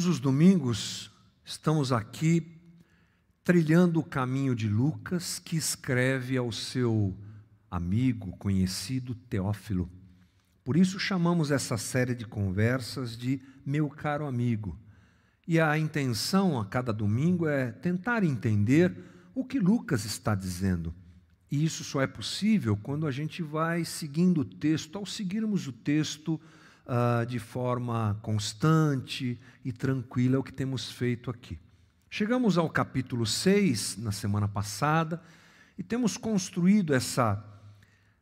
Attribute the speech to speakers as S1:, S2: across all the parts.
S1: Todos os domingos estamos aqui trilhando o caminho de Lucas, que escreve ao seu amigo, conhecido Teófilo. Por isso chamamos essa série de conversas de Meu Caro Amigo. E a intenção a cada domingo é tentar entender o que Lucas está dizendo. E isso só é possível quando a gente vai seguindo o texto, ao seguirmos o texto uh, de forma constante e tranquila, é o que temos feito aqui. Chegamos ao capítulo 6 na semana passada e temos construído essa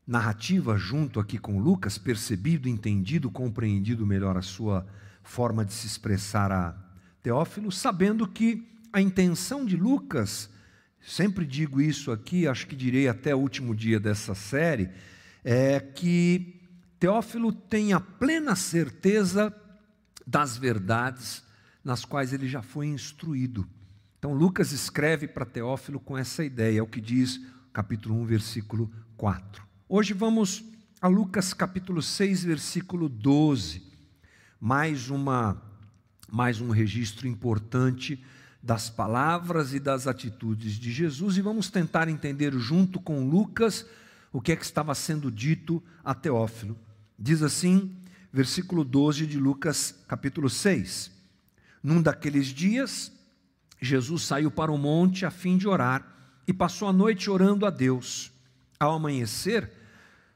S1: narrativa junto aqui com Lucas, percebido, entendido, compreendido melhor a sua forma de se expressar a Teófilo, sabendo que a intenção de Lucas, sempre digo isso aqui, acho que direi até o último dia dessa série, é que Teófilo tem a plena certeza das verdades nas quais ele já foi instruído. Então, Lucas escreve para Teófilo com essa ideia, é o que diz capítulo 1, versículo 4. Hoje vamos a Lucas capítulo 6, versículo 12. Mais uma mais um registro importante das palavras e das atitudes de Jesus e vamos tentar entender junto com Lucas o que é que estava sendo dito a Teófilo. Diz assim, versículo 12 de Lucas, capítulo 6. Num daqueles dias, Jesus saiu para o monte a fim de orar e passou a noite orando a Deus. Ao amanhecer,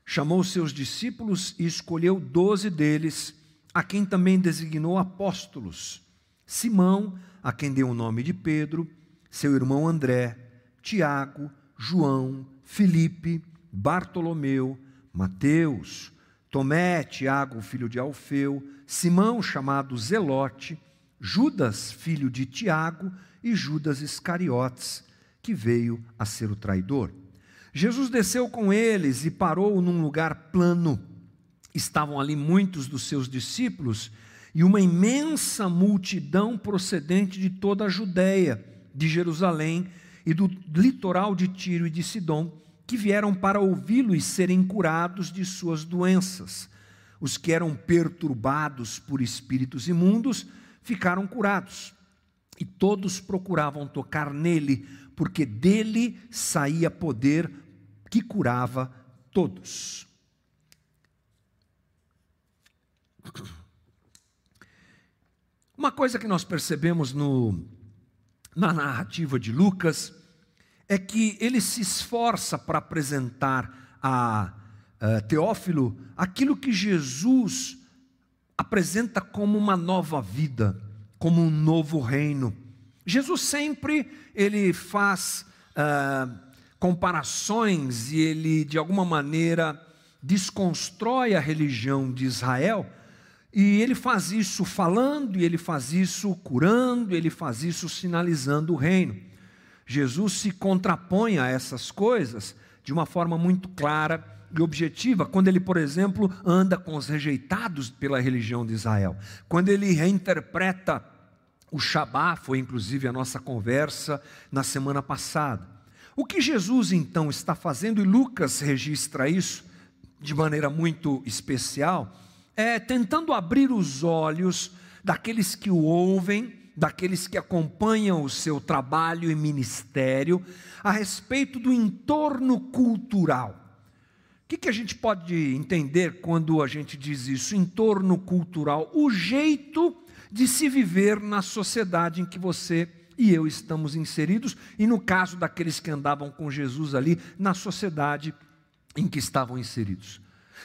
S1: chamou seus discípulos e escolheu doze deles, a quem também designou apóstolos: Simão, a quem deu o nome de Pedro, seu irmão André, Tiago, João, Filipe, Bartolomeu, Mateus, Tomé, Tiago, filho de Alfeu, Simão, chamado Zelote, Judas, filho de Tiago, e Judas Iscariotes, que veio a ser o traidor. Jesus desceu com eles e parou num lugar plano. Estavam ali muitos dos seus discípulos e uma imensa multidão procedente de toda a Judéia, de Jerusalém e do litoral de Tiro e de Sidom que vieram para ouvi-lo e serem curados de suas doenças. Os que eram perturbados por espíritos imundos ficaram curados. E todos procuravam tocar nele, porque dele saía poder que curava todos. Uma coisa que nós percebemos no, na narrativa de Lucas é que ele se esforça para apresentar a, a Teófilo aquilo que Jesus apresenta como uma nova vida, como um novo reino. Jesus sempre ele faz uh, comparações e ele de alguma maneira desconstrói a religião de Israel. E ele faz isso falando, e ele faz isso curando, ele faz isso sinalizando o reino. Jesus se contrapõe a essas coisas de uma forma muito clara e objetiva, quando ele, por exemplo, anda com os rejeitados pela religião de Israel, quando ele reinterpreta o Shabá, foi inclusive a nossa conversa na semana passada. O que Jesus então está fazendo, e Lucas registra isso de maneira muito especial, é tentando abrir os olhos daqueles que o ouvem daqueles que acompanham o seu trabalho e ministério a respeito do entorno cultural. O que, que a gente pode entender quando a gente diz isso? Entorno cultural, o jeito de se viver na sociedade em que você e eu estamos inseridos, e no caso daqueles que andavam com Jesus ali, na sociedade em que estavam inseridos.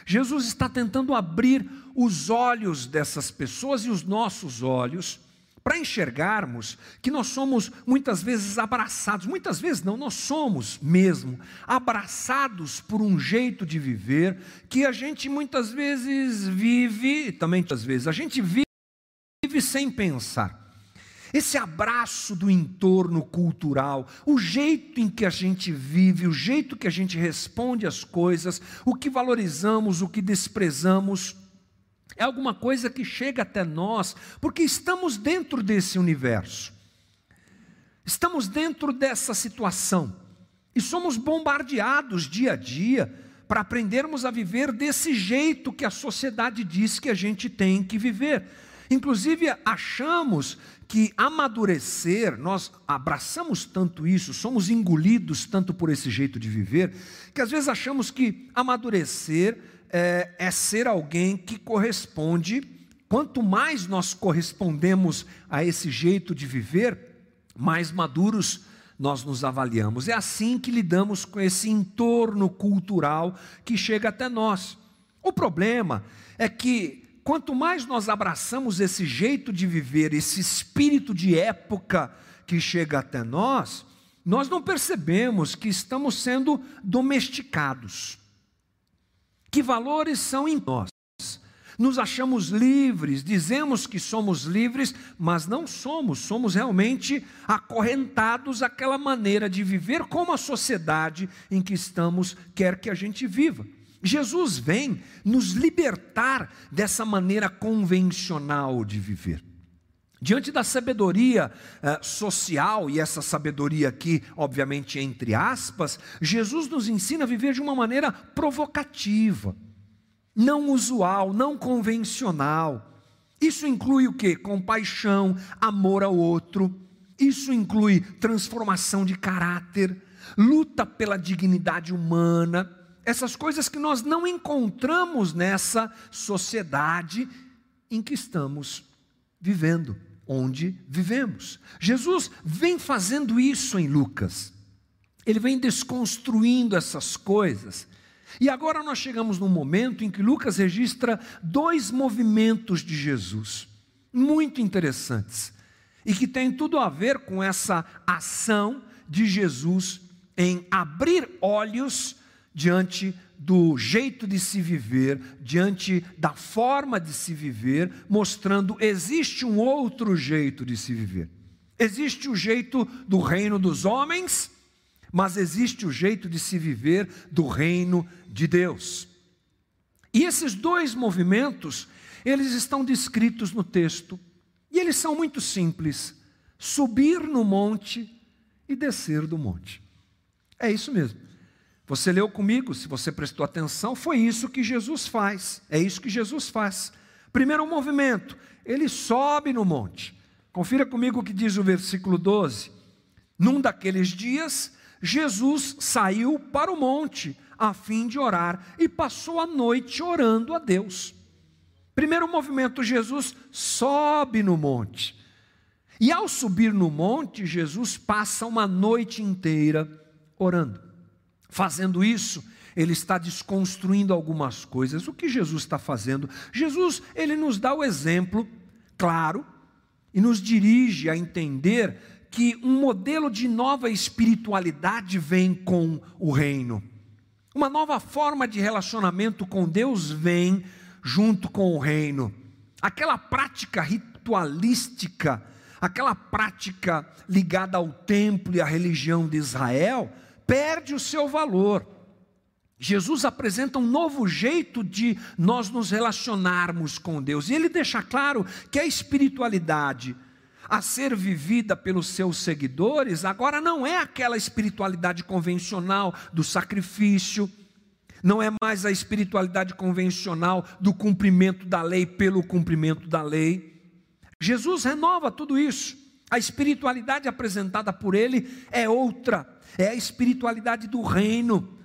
S1: Jesus está tentando abrir os olhos dessas pessoas e os nossos olhos para enxergarmos que nós somos muitas vezes abraçados, muitas vezes não, nós somos mesmo abraçados por um jeito de viver que a gente muitas vezes vive, também muitas vezes, a gente vive, sem pensar. Esse abraço do entorno cultural, o jeito em que a gente vive, o jeito que a gente responde às coisas, o que valorizamos, o que desprezamos, é alguma coisa que chega até nós, porque estamos dentro desse universo, estamos dentro dessa situação e somos bombardeados dia a dia para aprendermos a viver desse jeito que a sociedade diz que a gente tem que viver. Inclusive, achamos que amadurecer, nós abraçamos tanto isso, somos engolidos tanto por esse jeito de viver, que às vezes achamos que amadurecer é, é ser alguém que corresponde, quanto mais nós correspondemos a esse jeito de viver, mais maduros nós nos avaliamos. É assim que lidamos com esse entorno cultural que chega até nós. O problema é que quanto mais nós abraçamos esse jeito de viver, esse espírito de época que chega até nós, nós não percebemos que estamos sendo domesticados. Que valores são em nós? Nos achamos livres, dizemos que somos livres, mas não somos, somos realmente acorrentados àquela maneira de viver como a sociedade em que estamos quer que a gente viva. Jesus vem nos libertar dessa maneira convencional de viver. Diante da sabedoria eh, social, e essa sabedoria aqui, obviamente, entre aspas, Jesus nos ensina a viver de uma maneira provocativa, não usual, não convencional. Isso inclui o que? Compaixão, amor ao outro. Isso inclui transformação de caráter, luta pela dignidade humana, essas coisas que nós não encontramos nessa sociedade em que estamos vivendo, onde vivemos. Jesus vem fazendo isso em Lucas. Ele vem desconstruindo essas coisas. E agora nós chegamos num momento em que Lucas registra dois movimentos de Jesus, muito interessantes, e que tem tudo a ver com essa ação de Jesus em abrir olhos diante do jeito de se viver, diante da forma de se viver, mostrando existe um outro jeito de se viver. Existe o jeito do reino dos homens, mas existe o jeito de se viver do reino de Deus. E esses dois movimentos, eles estão descritos no texto, e eles são muito simples: subir no monte e descer do monte. É isso mesmo. Você leu comigo, se você prestou atenção, foi isso que Jesus faz. É isso que Jesus faz. Primeiro movimento, ele sobe no monte. Confira comigo o que diz o versículo 12. Num daqueles dias, Jesus saiu para o monte a fim de orar e passou a noite orando a Deus. Primeiro movimento, Jesus sobe no monte. E ao subir no monte, Jesus passa uma noite inteira orando. Fazendo isso, ele está desconstruindo algumas coisas. O que Jesus está fazendo? Jesus, ele nos dá o exemplo claro e nos dirige a entender que um modelo de nova espiritualidade vem com o reino. Uma nova forma de relacionamento com Deus vem junto com o reino. Aquela prática ritualística, aquela prática ligada ao templo e à religião de Israel, perde o seu valor. Jesus apresenta um novo jeito de nós nos relacionarmos com Deus, e ele deixa claro que a espiritualidade a ser vivida pelos seus seguidores agora não é aquela espiritualidade convencional do sacrifício, não é mais a espiritualidade convencional do cumprimento da lei pelo cumprimento da lei. Jesus renova tudo isso. A espiritualidade apresentada por ele é outra é a espiritualidade do reino.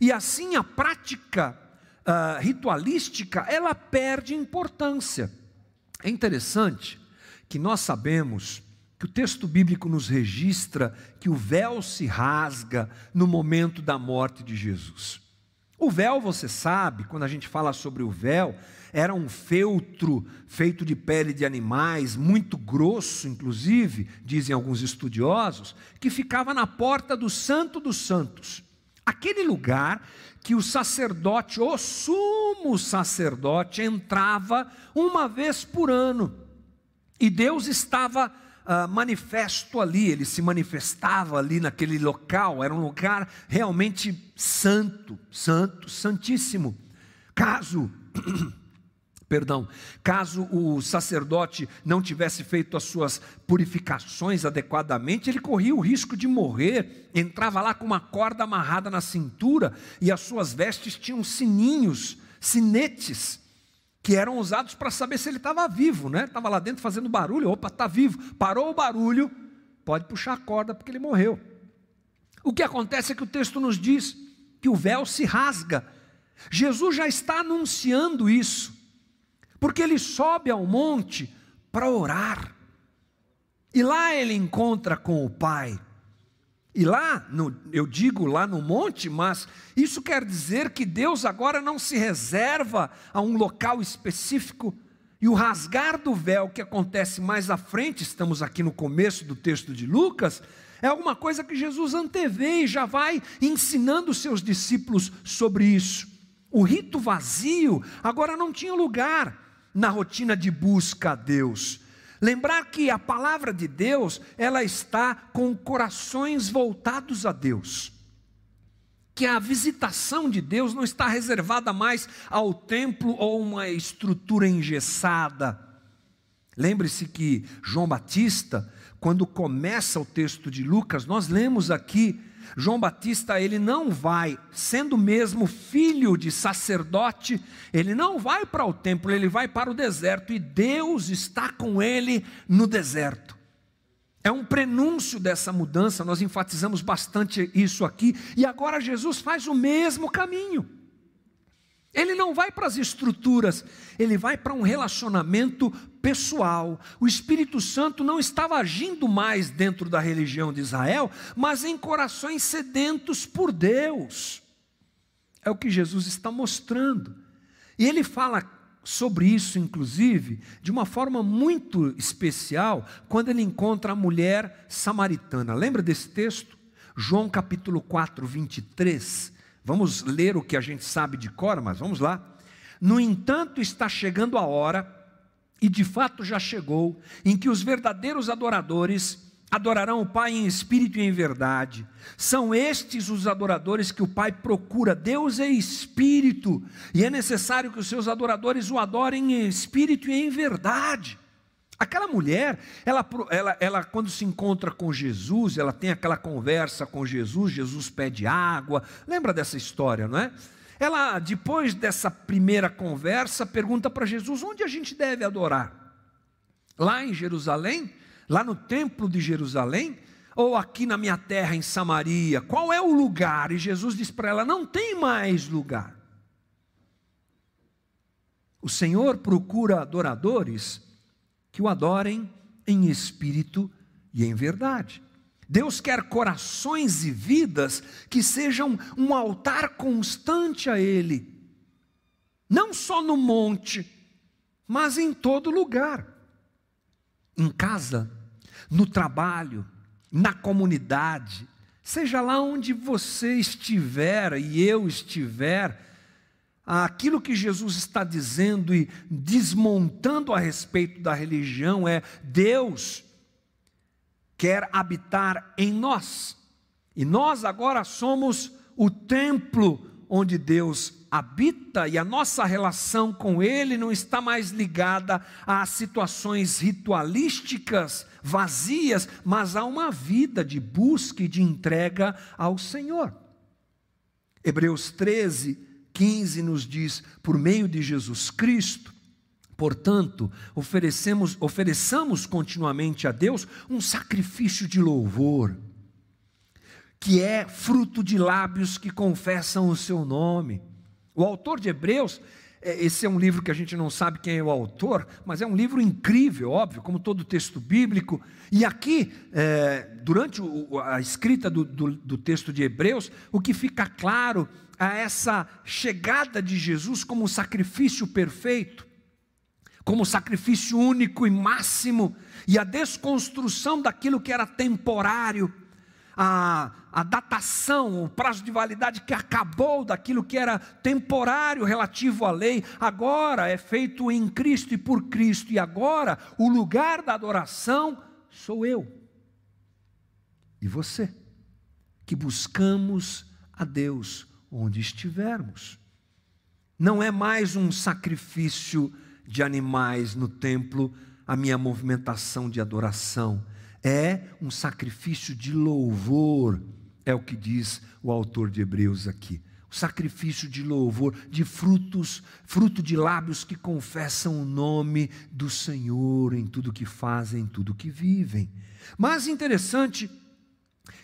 S1: E assim a prática uh, ritualística, ela perde importância. É interessante que nós sabemos que o texto bíblico nos registra que o véu se rasga no momento da morte de Jesus. O véu, você sabe, quando a gente fala sobre o véu, era um feltro feito de pele de animais, muito grosso, inclusive, dizem alguns estudiosos, que ficava na porta do Santo dos Santos. Aquele lugar que o sacerdote, o sumo sacerdote, entrava uma vez por ano. E Deus estava uh, manifesto ali, ele se manifestava ali naquele local, era um lugar realmente santo, santo, santíssimo. Caso perdão, caso o sacerdote não tivesse feito as suas purificações adequadamente, ele corria o risco de morrer, entrava lá com uma corda amarrada na cintura e as suas vestes tinham sininhos, sinetes, que eram usados para saber se ele estava vivo, né? Estava lá dentro fazendo barulho, opa, está vivo. Parou o barulho, pode puxar a corda porque ele morreu. O que acontece é que o texto nos diz que o véu se rasga. Jesus já está anunciando isso, porque ele sobe ao monte para orar. E lá ele encontra com o Pai. E lá, no, eu digo lá no monte, mas isso quer dizer que Deus agora não se reserva a um local específico. E o rasgar do véu que acontece mais à frente, estamos aqui no começo do texto de Lucas, é alguma coisa que Jesus antevê e já vai ensinando os seus discípulos sobre isso. O rito vazio agora não tinha lugar na rotina de busca a Deus. Lembrar que a palavra de Deus, ela está com corações voltados a Deus. Que a visitação de Deus não está reservada mais ao templo ou uma estrutura engessada. Lembre-se que João Batista, quando começa o texto de Lucas, nós lemos aqui João Batista, ele não vai, sendo mesmo filho de sacerdote, ele não vai para o templo, ele vai para o deserto e Deus está com ele no deserto. É um prenúncio dessa mudança, nós enfatizamos bastante isso aqui, e agora Jesus faz o mesmo caminho. Ele não vai para as estruturas, ele vai para um relacionamento pessoal. O Espírito Santo não estava agindo mais dentro da religião de Israel, mas em corações sedentos por Deus. É o que Jesus está mostrando. E ele fala sobre isso, inclusive, de uma forma muito especial, quando ele encontra a mulher samaritana. Lembra desse texto? João capítulo 4, 23. Vamos ler o que a gente sabe de cor, mas vamos lá. No entanto, está chegando a hora, e de fato já chegou, em que os verdadeiros adoradores adorarão o Pai em espírito e em verdade. São estes os adoradores que o Pai procura. Deus é espírito, e é necessário que os seus adoradores o adorem em espírito e em verdade. Aquela mulher, ela, ela, ela, quando se encontra com Jesus, ela tem aquela conversa com Jesus, Jesus pede água, lembra dessa história, não é? Ela, depois dessa primeira conversa, pergunta para Jesus: onde a gente deve adorar? Lá em Jerusalém? Lá no templo de Jerusalém? Ou aqui na minha terra, em Samaria? Qual é o lugar? E Jesus diz para ela: não tem mais lugar. O Senhor procura adoradores que o adorem em espírito e em verdade. Deus quer corações e vidas que sejam um altar constante a Ele, não só no monte, mas em todo lugar. Em casa, no trabalho, na comunidade, seja lá onde você estiver e eu estiver, aquilo que Jesus está dizendo e desmontando a respeito da religião é: Deus quer habitar em nós, e nós agora somos o templo onde Deus habita e a nossa relação com Ele não está mais ligada a situações ritualísticas, vazias, mas a uma vida de busca e de entrega ao Senhor. Hebreus 13, 15 nos diz: por meio de Jesus Cristo, Portanto, oferecemos, ofereçamos continuamente a Deus um sacrifício de louvor, que é fruto de lábios que confessam o seu nome. O autor de Hebreus, é, esse é um livro que a gente não sabe quem é o autor, mas é um livro incrível, óbvio, como todo texto bíblico. E aqui, é, durante a escrita do, do, do texto de Hebreus, o que fica claro é essa chegada de Jesus como sacrifício perfeito, como sacrifício único e máximo, e a desconstrução daquilo que era temporário a, a datação, o prazo de validade que acabou daquilo que era temporário relativo à lei, agora é feito em Cristo e por Cristo, e agora o lugar da adoração sou eu e você, que buscamos a Deus onde estivermos. Não é mais um sacrifício de animais no templo a minha movimentação de adoração é um sacrifício de louvor, é o que diz o autor de Hebreus aqui. O sacrifício de louvor, de frutos, fruto de lábios que confessam o nome do Senhor em tudo que fazem, em tudo que vivem. Mas interessante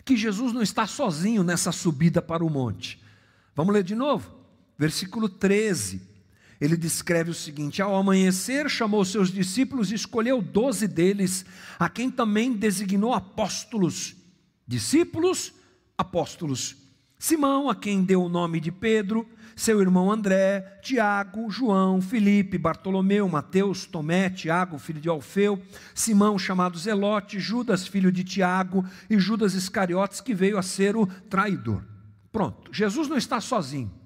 S1: que Jesus não está sozinho nessa subida para o monte. Vamos ler de novo? Versículo 13. Ele descreve o seguinte: Ao amanhecer, chamou seus discípulos e escolheu doze deles, a quem também designou apóstolos. Discípulos, apóstolos. Simão, a quem deu o nome de Pedro, seu irmão André, Tiago, João, Felipe, Bartolomeu, Mateus, Tomé, Tiago, filho de Alfeu, Simão, chamado Zelote, Judas, filho de Tiago, e Judas Iscariotes, que veio a ser o traidor. Pronto, Jesus não está sozinho.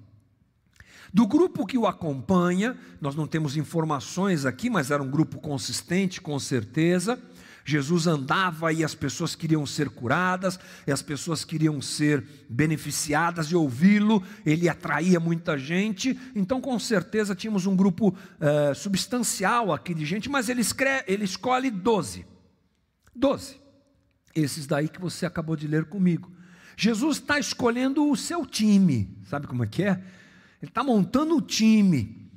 S1: Do grupo que o acompanha, nós não temos informações aqui, mas era um grupo consistente, com certeza. Jesus andava e as pessoas queriam ser curadas, e as pessoas queriam ser beneficiadas de ouvi-lo, ele atraía muita gente, então com certeza tínhamos um grupo uh, substancial aqui de gente, mas ele, escreve, ele escolhe doze. Doze. Esses daí que você acabou de ler comigo. Jesus está escolhendo o seu time, sabe como é que é? Ele está montando o time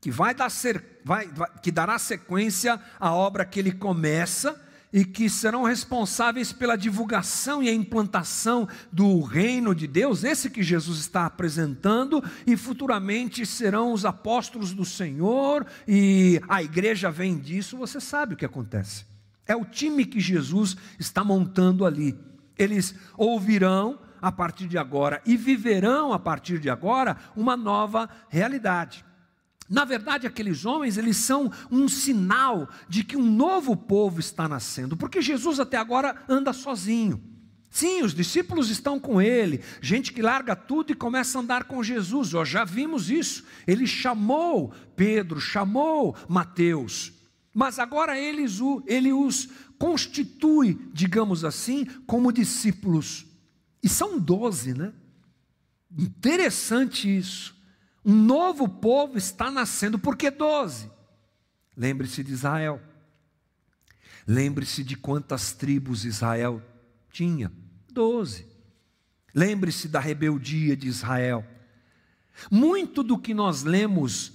S1: que vai dar ser, vai, vai, que dará sequência à obra que ele começa e que serão responsáveis pela divulgação e a implantação do reino de Deus, esse que Jesus está apresentando, e futuramente serão os apóstolos do Senhor, e a igreja vem disso, você sabe o que acontece. É o time que Jesus está montando ali. Eles ouvirão a partir de agora e viverão a partir de agora uma nova realidade. Na verdade, aqueles homens, eles são um sinal de que um novo povo está nascendo, porque Jesus até agora anda sozinho. Sim, os discípulos estão com ele, gente que larga tudo e começa a andar com Jesus. Nós já vimos isso. Ele chamou Pedro, chamou Mateus, mas agora eles, ele os constitui, digamos assim, como discípulos. E são doze, né? Interessante isso. Um novo povo está nascendo, por que doze? Lembre-se de Israel. Lembre-se de quantas tribos Israel tinha: doze. Lembre-se da rebeldia de Israel. Muito do que nós lemos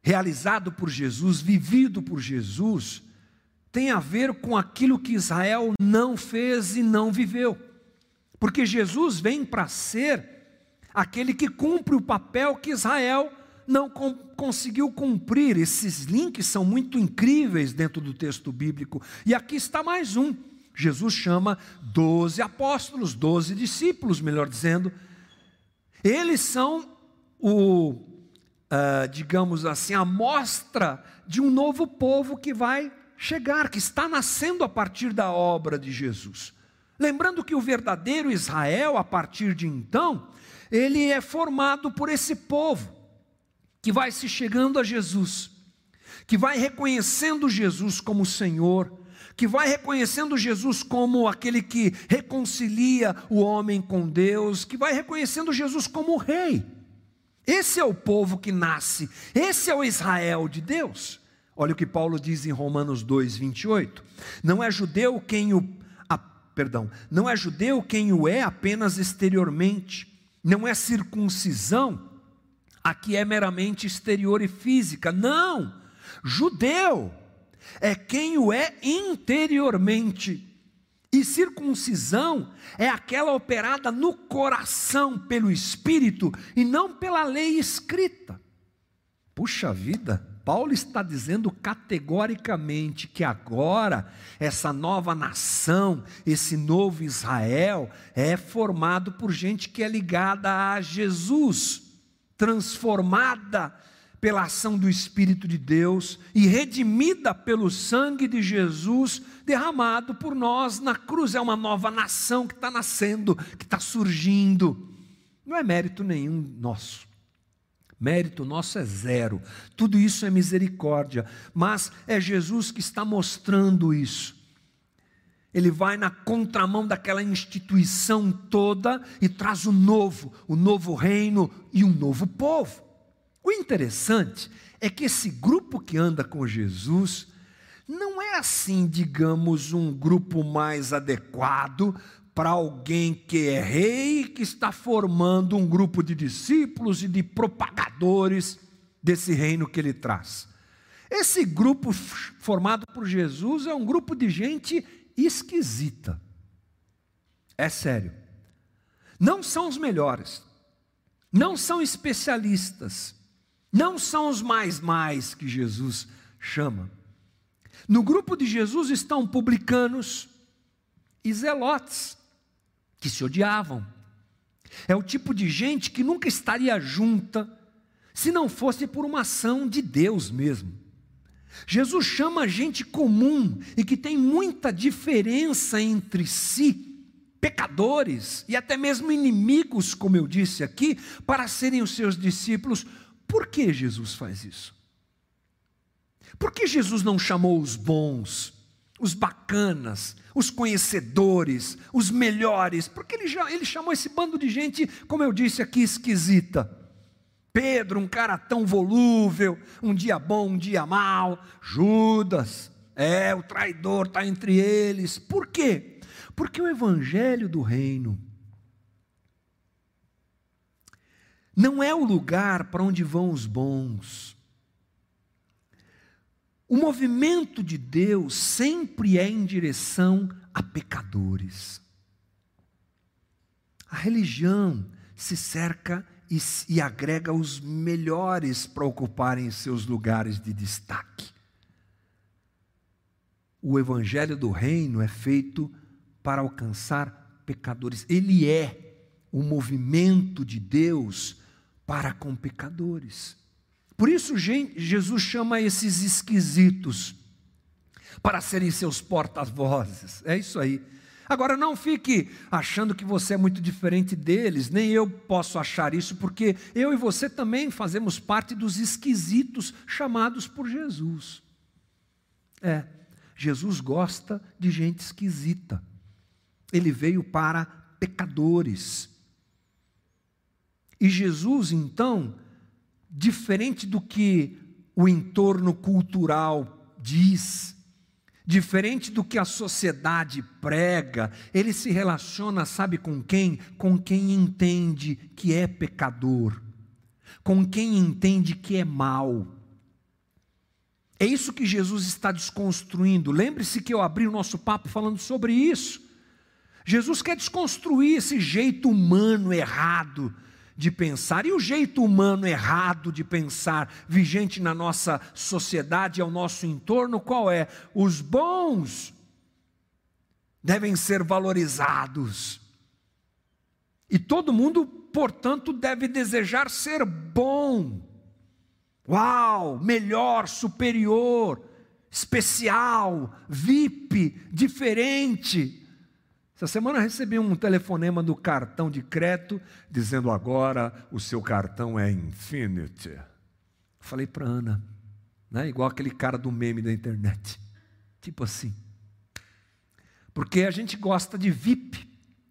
S1: realizado por Jesus, vivido por Jesus, tem a ver com aquilo que Israel não fez e não viveu. Porque Jesus vem para ser aquele que cumpre o papel que Israel não com, conseguiu cumprir. Esses links são muito incríveis dentro do texto bíblico. E aqui está mais um. Jesus chama doze apóstolos, doze discípulos, melhor dizendo. Eles são o, uh, digamos assim, a mostra de um novo povo que vai chegar, que está nascendo a partir da obra de Jesus. Lembrando que o verdadeiro Israel, a partir de então, ele é formado por esse povo que vai se chegando a Jesus, que vai reconhecendo Jesus como Senhor, que vai reconhecendo Jesus como aquele que reconcilia o homem com Deus, que vai reconhecendo Jesus como Rei. Esse é o povo que nasce, esse é o Israel de Deus. Olha o que Paulo diz em Romanos 2, 28. Não é judeu quem o. Perdão, não é judeu quem o é apenas exteriormente não é circuncisão, aqui é meramente exterior e física. Não! Judeu é quem o é interiormente. E circuncisão é aquela operada no coração pelo Espírito e não pela lei escrita. Puxa vida! Paulo está dizendo categoricamente que agora essa nova nação, esse novo Israel, é formado por gente que é ligada a Jesus, transformada pela ação do Espírito de Deus e redimida pelo sangue de Jesus derramado por nós na cruz. É uma nova nação que está nascendo, que está surgindo. Não é mérito nenhum nosso Mérito nosso é zero. Tudo isso é misericórdia. Mas é Jesus que está mostrando isso. Ele vai na contramão daquela instituição toda e traz o novo, o novo reino e um novo povo. O interessante é que esse grupo que anda com Jesus não é assim, digamos, um grupo mais adequado para alguém que é rei, que está formando um grupo de discípulos e de propagadores desse reino que ele traz. Esse grupo formado por Jesus é um grupo de gente esquisita. É sério. Não são os melhores, não são especialistas, não são os mais mais que Jesus chama. No grupo de Jesus estão publicanos e zelotes, que se odiavam. É o tipo de gente que nunca estaria junta se não fosse por uma ação de Deus mesmo. Jesus chama gente comum e que tem muita diferença entre si, pecadores e até mesmo inimigos, como eu disse aqui, para serem os seus discípulos. Por que Jesus faz isso? Por que Jesus não chamou os bons, os bacanas, os conhecedores, os melhores? Porque ele, já, ele chamou esse bando de gente, como eu disse aqui, esquisita. Pedro, um cara tão volúvel, um dia bom, um dia mal. Judas, é, o traidor está entre eles. Por quê? Porque o evangelho do reino não é o lugar para onde vão os bons. O movimento de Deus sempre é em direção a pecadores. A religião se cerca e, e agrega os melhores para ocuparem seus lugares de destaque. O evangelho do reino é feito para alcançar pecadores. Ele é o movimento de Deus para com pecadores. Por isso, Jesus chama esses esquisitos para serem seus porta-vozes. É isso aí. Agora, não fique achando que você é muito diferente deles, nem eu posso achar isso, porque eu e você também fazemos parte dos esquisitos chamados por Jesus. É, Jesus gosta de gente esquisita. Ele veio para pecadores. E Jesus, então, diferente do que o entorno cultural diz, Diferente do que a sociedade prega, ele se relaciona, sabe com quem? Com quem entende que é pecador, com quem entende que é mal. É isso que Jesus está desconstruindo. Lembre-se que eu abri o nosso papo falando sobre isso. Jesus quer desconstruir esse jeito humano errado de pensar. E o jeito humano errado de pensar, vigente na nossa sociedade ao nosso entorno, qual é? Os bons devem ser valorizados. E todo mundo, portanto, deve desejar ser bom. Uau, melhor, superior, especial, VIP, diferente. Essa semana recebi um telefonema do cartão de crédito dizendo agora o seu cartão é Infinity. Falei para Ana, né? igual aquele cara do meme da internet. Tipo assim. Porque a gente gosta de VIP,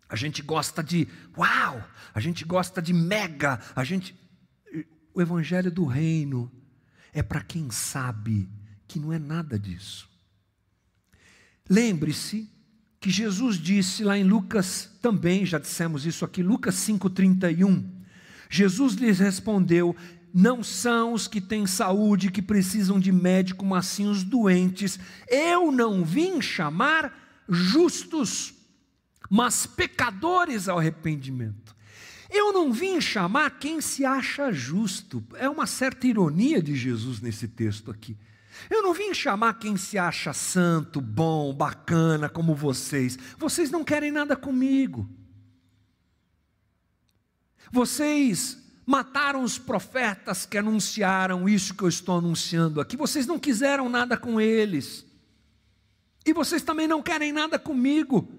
S1: a gente gosta de uau, a gente gosta de mega, a gente. O evangelho do reino é para quem sabe que não é nada disso. Lembre-se que Jesus disse lá em Lucas também, já dissemos isso aqui, Lucas 5,31. Jesus lhes respondeu: Não são os que têm saúde que precisam de médico, mas sim os doentes. Eu não vim chamar justos, mas pecadores ao arrependimento. Eu não vim chamar quem se acha justo. É uma certa ironia de Jesus nesse texto aqui. Eu não vim chamar quem se acha santo, bom, bacana como vocês. Vocês não querem nada comigo. Vocês mataram os profetas que anunciaram isso que eu estou anunciando aqui. Vocês não quiseram nada com eles. E vocês também não querem nada comigo.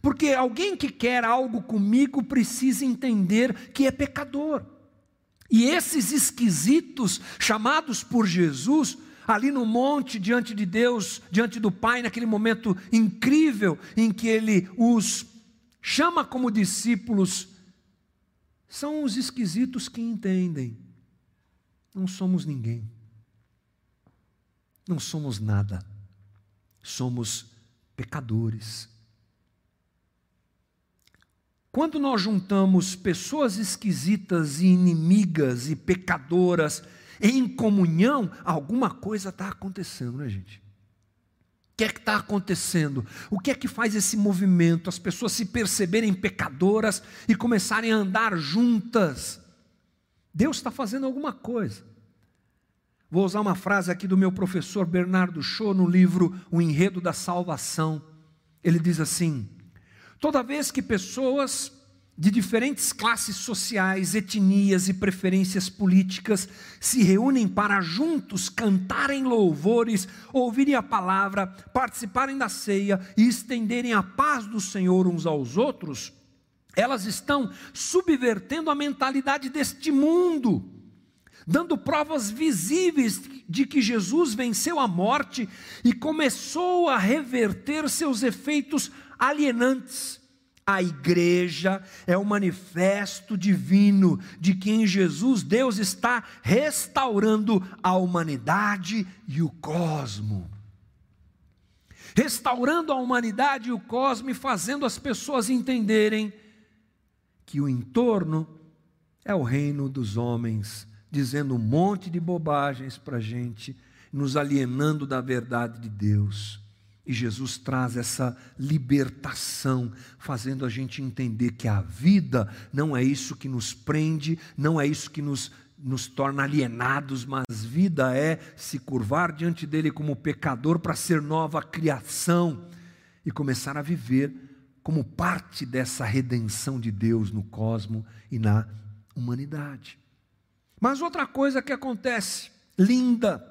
S1: Porque alguém que quer algo comigo precisa entender que é pecador. E esses esquisitos, chamados por Jesus, ali no monte, diante de Deus, diante do Pai, naquele momento incrível em que Ele os chama como discípulos, são os esquisitos que entendem. Não somos ninguém, não somos nada, somos pecadores. quando nós juntamos pessoas esquisitas e inimigas e pecadoras em comunhão, alguma coisa está acontecendo, né, gente? O que é que está acontecendo? O que é que faz esse movimento? As pessoas se perceberem pecadoras e começarem a andar juntas. Deus está fazendo alguma coisa. Vou usar uma frase aqui do meu professor Bernardo Shaw no livro O Enredo da Salvação. Ele diz assim: Toda vez que pessoas de diferentes classes sociais, etnias e preferências políticas se reúnem para juntos cantarem louvores, ouvirem a palavra, participarem da ceia e estenderem a paz do Senhor uns aos outros, elas estão subvertendo a mentalidade deste mundo, dando provas visíveis de que Jesus venceu a morte e começou a reverter seus efeitos alienantes. A igreja é o manifesto divino de que em Jesus Deus está restaurando a humanidade e o cosmo. Restaurando a humanidade e o cosmo e fazendo as pessoas entenderem que o entorno é o reino dos homens, dizendo um monte de bobagens para a gente, nos alienando da verdade de Deus. E Jesus traz essa libertação, fazendo a gente entender que a vida não é isso que nos prende, não é isso que nos, nos torna alienados, mas vida é se curvar diante dele como pecador para ser nova criação e começar a viver como parte dessa redenção de Deus no cosmo e na humanidade. Mas outra coisa que acontece, linda,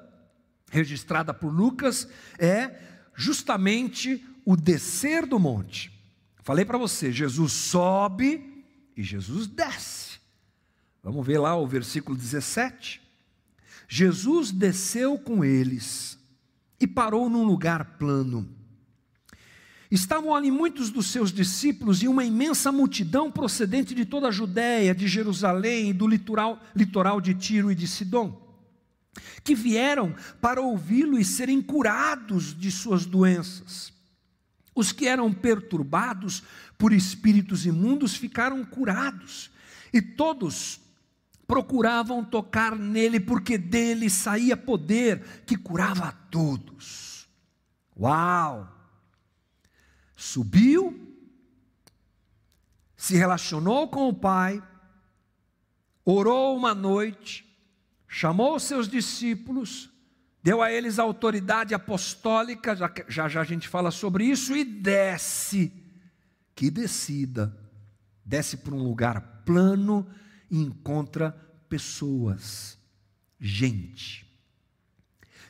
S1: registrada por Lucas, é justamente o descer do monte. Falei para você, Jesus sobe e Jesus desce. Vamos ver lá o versículo 17. Jesus desceu com eles e parou num lugar plano. Estavam ali muitos dos seus discípulos e uma imensa multidão procedente de toda a Judéia, de Jerusalém e do litoral, litoral de Tiro e de Sidom que vieram para ouvi-lo e serem curados de suas doenças. Os que eram perturbados por espíritos imundos ficaram curados, e todos procuravam tocar nele, porque dele saía poder que curava a todos. Uau! Subiu, se relacionou com o Pai, orou uma noite, chamou os seus discípulos, deu a eles autoridade apostólica, já, já já a gente fala sobre isso, e desce, que descida, desce para um lugar plano e encontra pessoas, gente.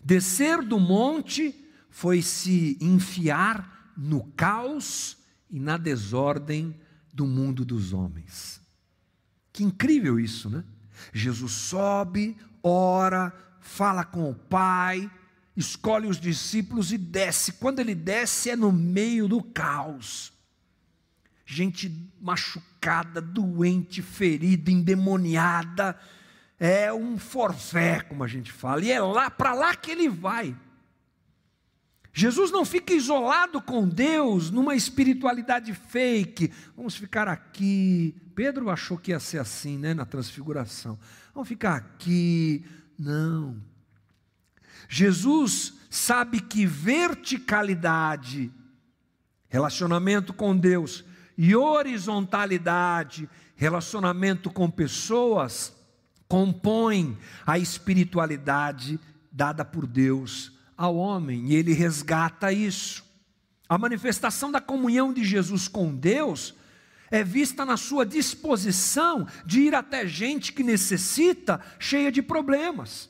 S1: Descer do monte foi se enfiar no caos e na desordem do mundo dos homens. Que incrível isso, né? Jesus sobe, ora, fala com o Pai, escolhe os discípulos e desce. Quando ele desce, é no meio do caos. Gente machucada, doente, ferida, endemoniada. É um forfé, como a gente fala. E é lá, para lá que ele vai. Jesus não fica isolado com Deus numa espiritualidade fake. Vamos ficar aqui. Pedro achou que ia ser assim, né, na transfiguração. Vamos ficar aqui. Não. Jesus sabe que verticalidade, relacionamento com Deus, e horizontalidade, relacionamento com pessoas, compõem a espiritualidade dada por Deus ao homem, e ele resgata isso. A manifestação da comunhão de Jesus com Deus é vista na sua disposição de ir até gente que necessita, cheia de problemas.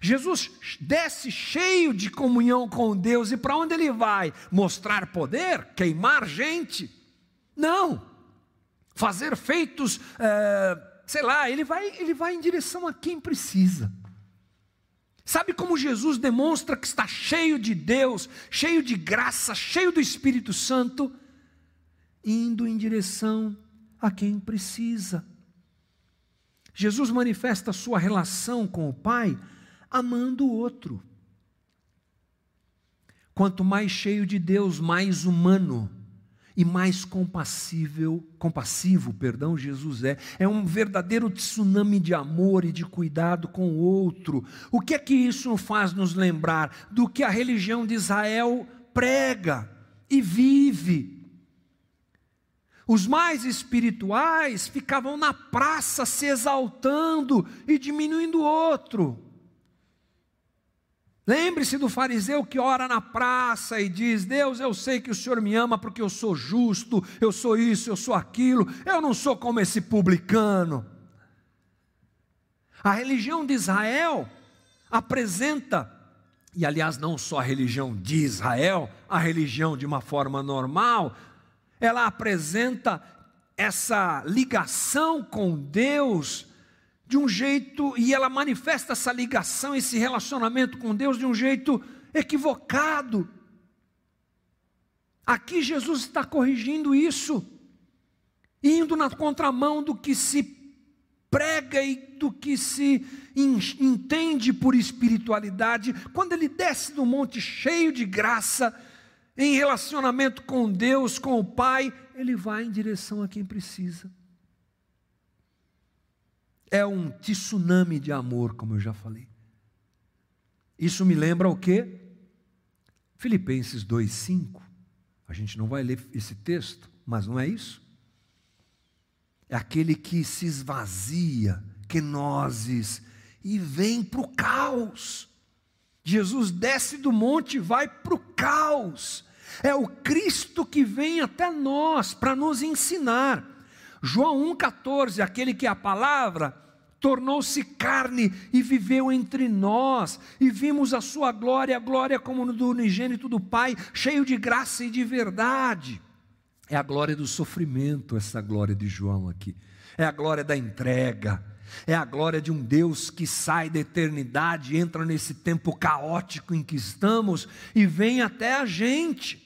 S1: Jesus desce cheio de comunhão com Deus, e para onde ele vai? Mostrar poder? Queimar gente? Não. Fazer feitos, é, sei lá, ele vai, ele vai em direção a quem precisa. Sabe como Jesus demonstra que está cheio de Deus, cheio de graça, cheio do Espírito Santo? Indo em direção a quem precisa. Jesus manifesta sua relação com o Pai amando o outro. Quanto mais cheio de Deus, mais humano e mais compassível, compassivo, perdão, Jesus é. É um verdadeiro tsunami de amor e de cuidado com o outro. O que é que isso faz nos lembrar do que a religião de Israel prega e vive? Os mais espirituais ficavam na praça se exaltando e diminuindo o outro. Lembre-se do fariseu que ora na praça e diz: Deus, eu sei que o Senhor me ama porque eu sou justo, eu sou isso, eu sou aquilo, eu não sou como esse publicano. A religião de Israel apresenta, e aliás, não só a religião de Israel, a religião de uma forma normal, ela apresenta essa ligação com Deus de um jeito, e ela manifesta essa ligação, esse relacionamento com Deus de um jeito equivocado. Aqui Jesus está corrigindo isso, indo na contramão do que se prega e do que se entende por espiritualidade, quando ele desce do monte cheio de graça, em relacionamento com Deus, com o Pai, ele vai em direção a quem precisa é um tsunami de amor, como eu já falei. Isso me lembra o quê? Filipenses 2:5. A gente não vai ler esse texto, mas não é isso? É aquele que se esvazia, que nozes, e vem para o caos. Jesus desce do monte e vai para o caos. É o Cristo que vem até nós para nos ensinar. João 1,14, aquele que é a palavra, tornou-se carne e viveu entre nós, e vimos a sua glória, a glória como do unigênito do Pai, cheio de graça e de verdade. É a glória do sofrimento, essa glória de João aqui. É a glória da entrega. É a glória de um Deus que sai da eternidade, entra nesse tempo caótico em que estamos e vem até a gente.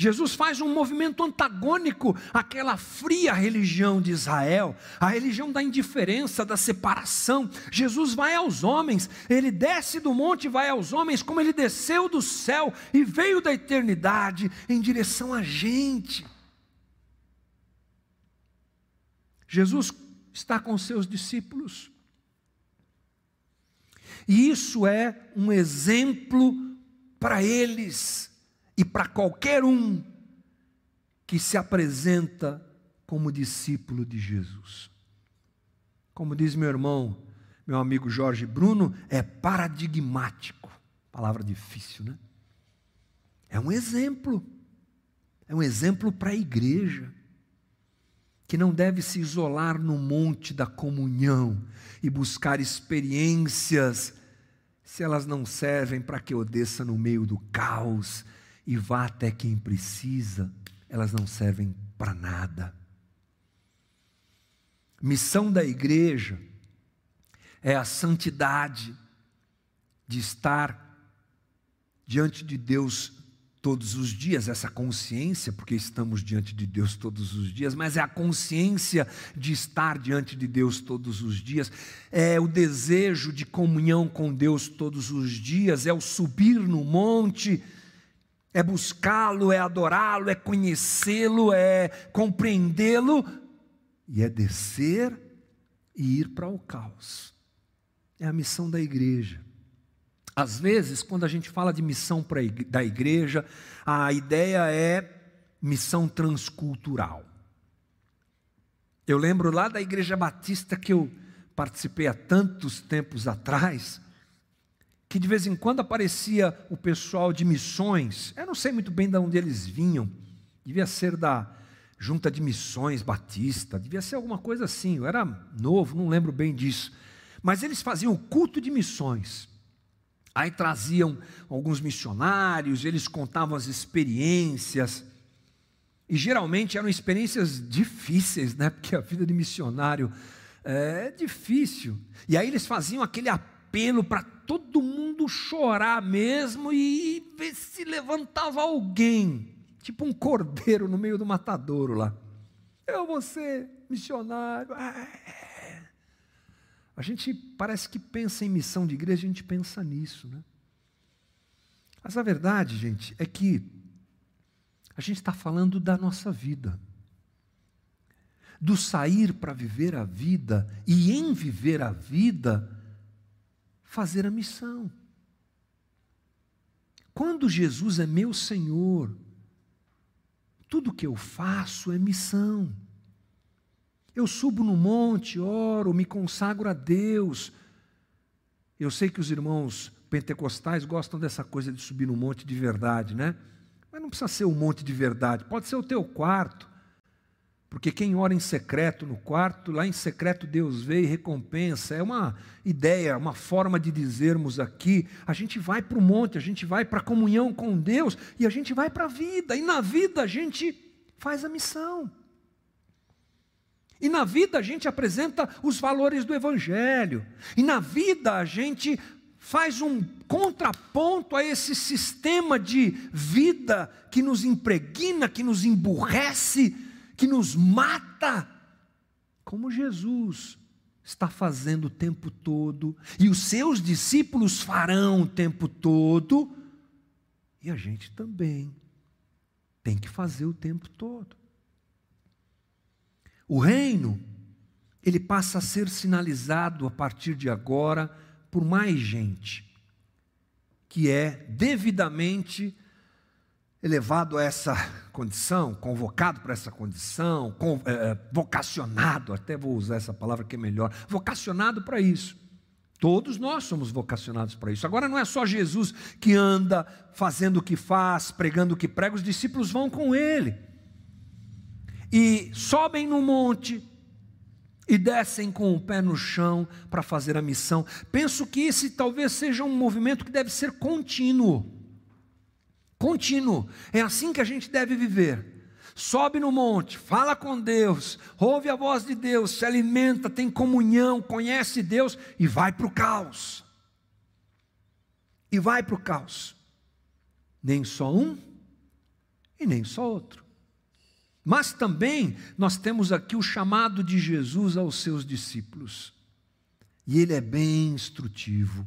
S1: Jesus faz um movimento antagônico àquela fria religião de Israel, a religião da indiferença, da separação. Jesus vai aos homens, ele desce do monte e vai aos homens, como ele desceu do céu e veio da eternidade em direção a gente. Jesus está com seus discípulos. E isso é um exemplo para eles e para qualquer um que se apresenta como discípulo de Jesus. Como diz meu irmão, meu amigo Jorge Bruno, é paradigmático. Palavra difícil, né? É um exemplo. É um exemplo para a igreja que não deve se isolar no monte da comunhão e buscar experiências se elas não servem para que eu desça no meio do caos e vá até quem precisa, elas não servem para nada. Missão da igreja é a santidade de estar diante de Deus todos os dias, essa consciência, porque estamos diante de Deus todos os dias, mas é a consciência de estar diante de Deus todos os dias, é o desejo de comunhão com Deus todos os dias, é o subir no monte é buscá-lo, é adorá-lo, é conhecê-lo, é compreendê-lo e é descer e ir para o caos. É a missão da igreja. Às vezes, quando a gente fala de missão da igreja, a ideia é missão transcultural. Eu lembro lá da Igreja Batista que eu participei há tantos tempos atrás, que de vez em quando aparecia o pessoal de missões, eu não sei muito bem de onde eles vinham, devia ser da Junta de Missões Batista, devia ser alguma coisa assim, eu era novo, não lembro bem disso, mas eles faziam o culto de missões, aí traziam alguns missionários, eles contavam as experiências, e geralmente eram experiências difíceis, né? porque a vida de missionário é difícil, e aí eles faziam aquele apelo para todo mundo chorar mesmo e ver se levantava alguém, tipo um cordeiro no meio do matadouro lá. Eu vou ser missionário. É. A gente parece que pensa em missão de igreja, a gente pensa nisso, né? Mas a verdade, gente, é que A gente está falando da nossa vida. Do sair para viver a vida e em viver a vida, fazer a missão. Quando Jesus é meu Senhor, tudo que eu faço é missão. Eu subo no monte, oro, me consagro a Deus. Eu sei que os irmãos pentecostais gostam dessa coisa de subir no monte de verdade, né? Mas não precisa ser um monte de verdade, pode ser o teu quarto. Porque quem ora em secreto no quarto, lá em secreto Deus vê e recompensa. É uma ideia, uma forma de dizermos aqui: a gente vai para o monte, a gente vai para a comunhão com Deus e a gente vai para a vida. E na vida a gente faz a missão. E na vida a gente apresenta os valores do Evangelho. E na vida a gente faz um contraponto a esse sistema de vida que nos impregna, que nos emburrece que nos mata, como Jesus está fazendo o tempo todo, e os seus discípulos farão o tempo todo, e a gente também tem que fazer o tempo todo. O reino, ele passa a ser sinalizado a partir de agora por mais gente, que é devidamente elevado a essa condição, convocado para essa condição, é, vocacionado, até vou usar essa palavra que é melhor, vocacionado para isso. Todos nós somos vocacionados para isso. Agora não é só Jesus que anda fazendo o que faz, pregando o que prega, os discípulos vão com ele. E sobem no monte e descem com o pé no chão para fazer a missão. Penso que esse talvez seja um movimento que deve ser contínuo contínuo. É assim que a gente deve viver. Sobe no monte, fala com Deus, ouve a voz de Deus, se alimenta, tem comunhão, conhece Deus e vai para o caos. E vai para o caos. Nem só um e nem só outro. Mas também nós temos aqui o chamado de Jesus aos seus discípulos. E ele é bem instrutivo.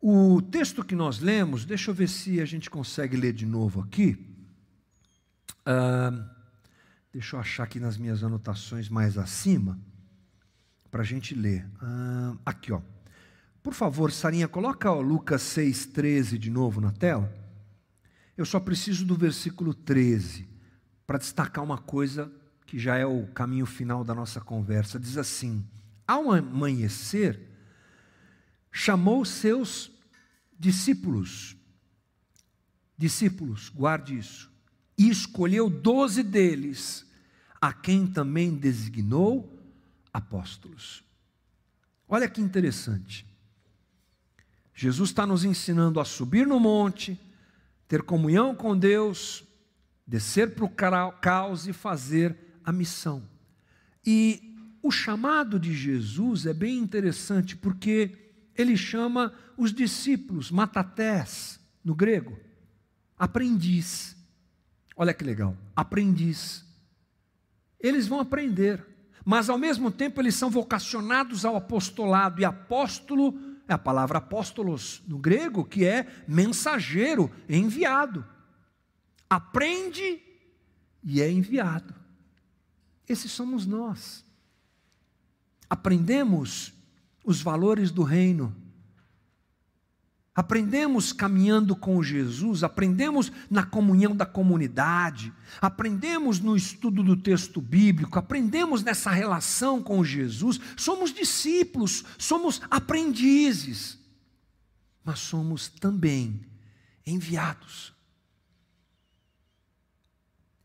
S1: O texto que nós lemos, deixa eu ver se a gente consegue ler de novo aqui. Uh, deixa eu achar aqui nas minhas anotações mais acima, para a gente ler. Uh, aqui, ó. Por favor, Sarinha, coloca ó, Lucas 6,13 de novo na tela. Eu só preciso do versículo 13 para destacar uma coisa que já é o caminho final da nossa conversa. Diz assim: Ao amanhecer, chamou seus discípulos. Discípulos, guarde isso. E escolheu doze deles, a quem também designou apóstolos. Olha que interessante. Jesus está nos ensinando a subir no monte, ter comunhão com Deus, descer para o caos e fazer a missão. E o chamado de Jesus é bem interessante, porque ele chama os discípulos, matatés, no grego, aprendiz. Olha que legal, aprendiz. Eles vão aprender, mas ao mesmo tempo eles são vocacionados ao apostolado, e apóstolo é a palavra apóstolos no grego, que é mensageiro, enviado. Aprende e é enviado. Esses somos nós. Aprendemos os valores do reino. Aprendemos caminhando com Jesus, aprendemos na comunhão da comunidade, aprendemos no estudo do texto bíblico, aprendemos nessa relação com Jesus. Somos discípulos, somos aprendizes, mas somos também enviados.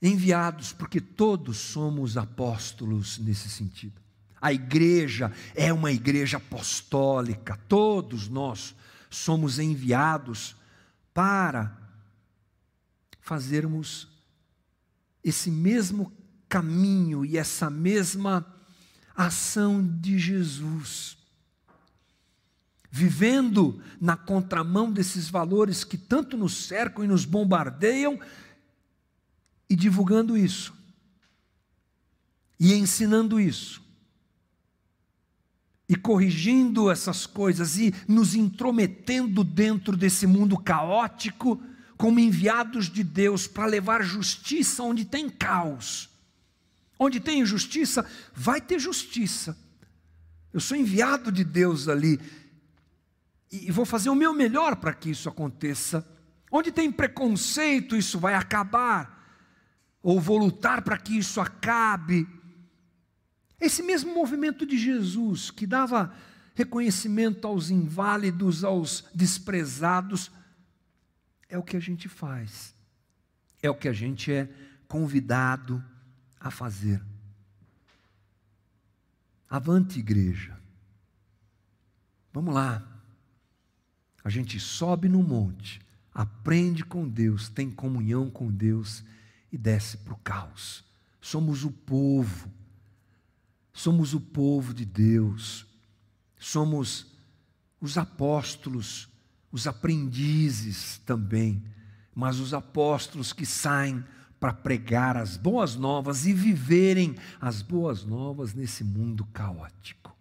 S1: Enviados, porque todos somos apóstolos nesse sentido. A igreja é uma igreja apostólica, todos nós somos enviados para fazermos esse mesmo caminho e essa mesma ação de Jesus. Vivendo na contramão desses valores que tanto nos cercam e nos bombardeiam, e divulgando isso, e ensinando isso, e corrigindo essas coisas e nos intrometendo dentro desse mundo caótico, como enviados de Deus para levar justiça onde tem caos. Onde tem injustiça, vai ter justiça. Eu sou enviado de Deus ali e vou fazer o meu melhor para que isso aconteça. Onde tem preconceito, isso vai acabar. Ou vou lutar para que isso acabe. Esse mesmo movimento de Jesus, que dava reconhecimento aos inválidos, aos desprezados, é o que a gente faz, é o que a gente é convidado a fazer. Avante, igreja. Vamos lá. A gente sobe no monte, aprende com Deus, tem comunhão com Deus e desce para o caos. Somos o povo, somos o povo de Deus, somos os apóstolos, os aprendizes também, mas os apóstolos que saem para pregar as boas novas e viverem as boas novas nesse mundo caótico.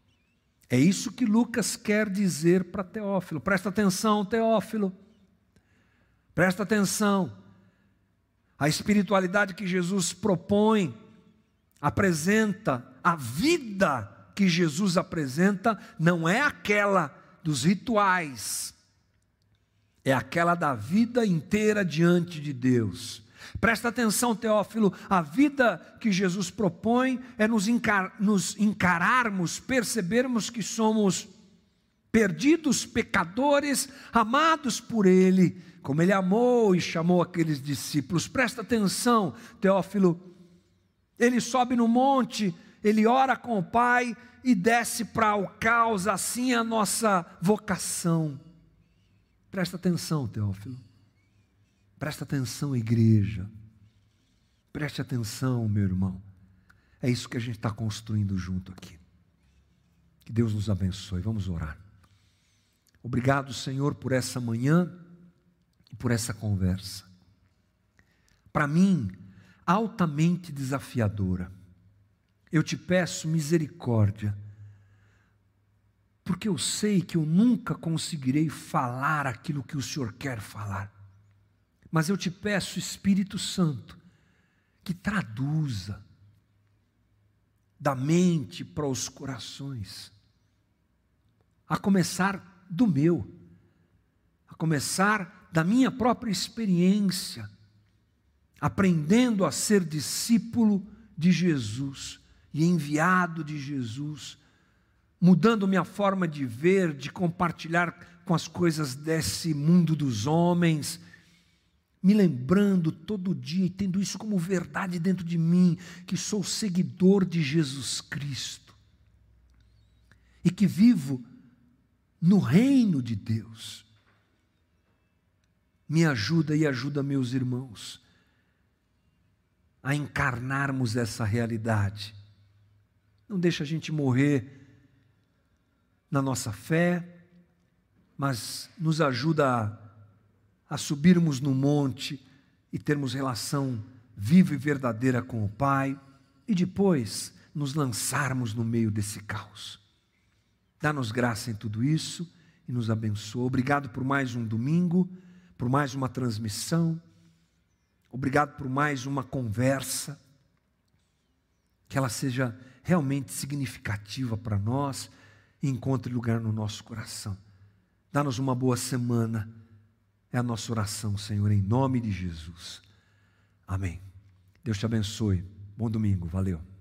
S1: É isso que Lucas quer dizer para Teófilo. Presta atenção, Teófilo. Presta atenção. A espiritualidade que Jesus propõe, apresenta, a vida que Jesus apresenta, não é aquela dos rituais, é aquela da vida inteira diante de Deus. Presta atenção, Teófilo, a vida que Jesus propõe é nos, encar nos encararmos, percebermos que somos perdidos pecadores, amados por Ele, como Ele amou e chamou aqueles discípulos. Presta atenção, Teófilo, ele sobe no monte, ele ora com o Pai e desce para o caos, assim é a nossa vocação. Presta atenção, Teófilo. Presta atenção, igreja. Preste atenção, meu irmão. É isso que a gente está construindo junto aqui. Que Deus nos abençoe. Vamos orar. Obrigado, Senhor, por essa manhã e por essa conversa. Para mim, altamente desafiadora. Eu te peço misericórdia, porque eu sei que eu nunca conseguirei falar aquilo que o Senhor quer falar. Mas eu te peço, Espírito Santo, que traduza da mente para os corações, a começar do meu, a começar da minha própria experiência, aprendendo a ser discípulo de Jesus e enviado de Jesus, mudando minha forma de ver, de compartilhar com as coisas desse mundo dos homens me lembrando todo dia e tendo isso como verdade dentro de mim, que sou seguidor de Jesus Cristo e que vivo no reino de Deus. Me ajuda e ajuda meus irmãos a encarnarmos essa realidade. Não deixa a gente morrer na nossa fé, mas nos ajuda a a subirmos no monte e termos relação viva e verdadeira com o Pai e depois nos lançarmos no meio desse caos. Dá-nos graça em tudo isso e nos abençoa. Obrigado por mais um domingo, por mais uma transmissão. Obrigado por mais uma conversa. Que ela seja realmente significativa para nós encontre lugar no nosso coração. Dá-nos uma boa semana é a nossa oração, Senhor, em nome de Jesus. Amém. Deus te abençoe. Bom domingo. Valeu.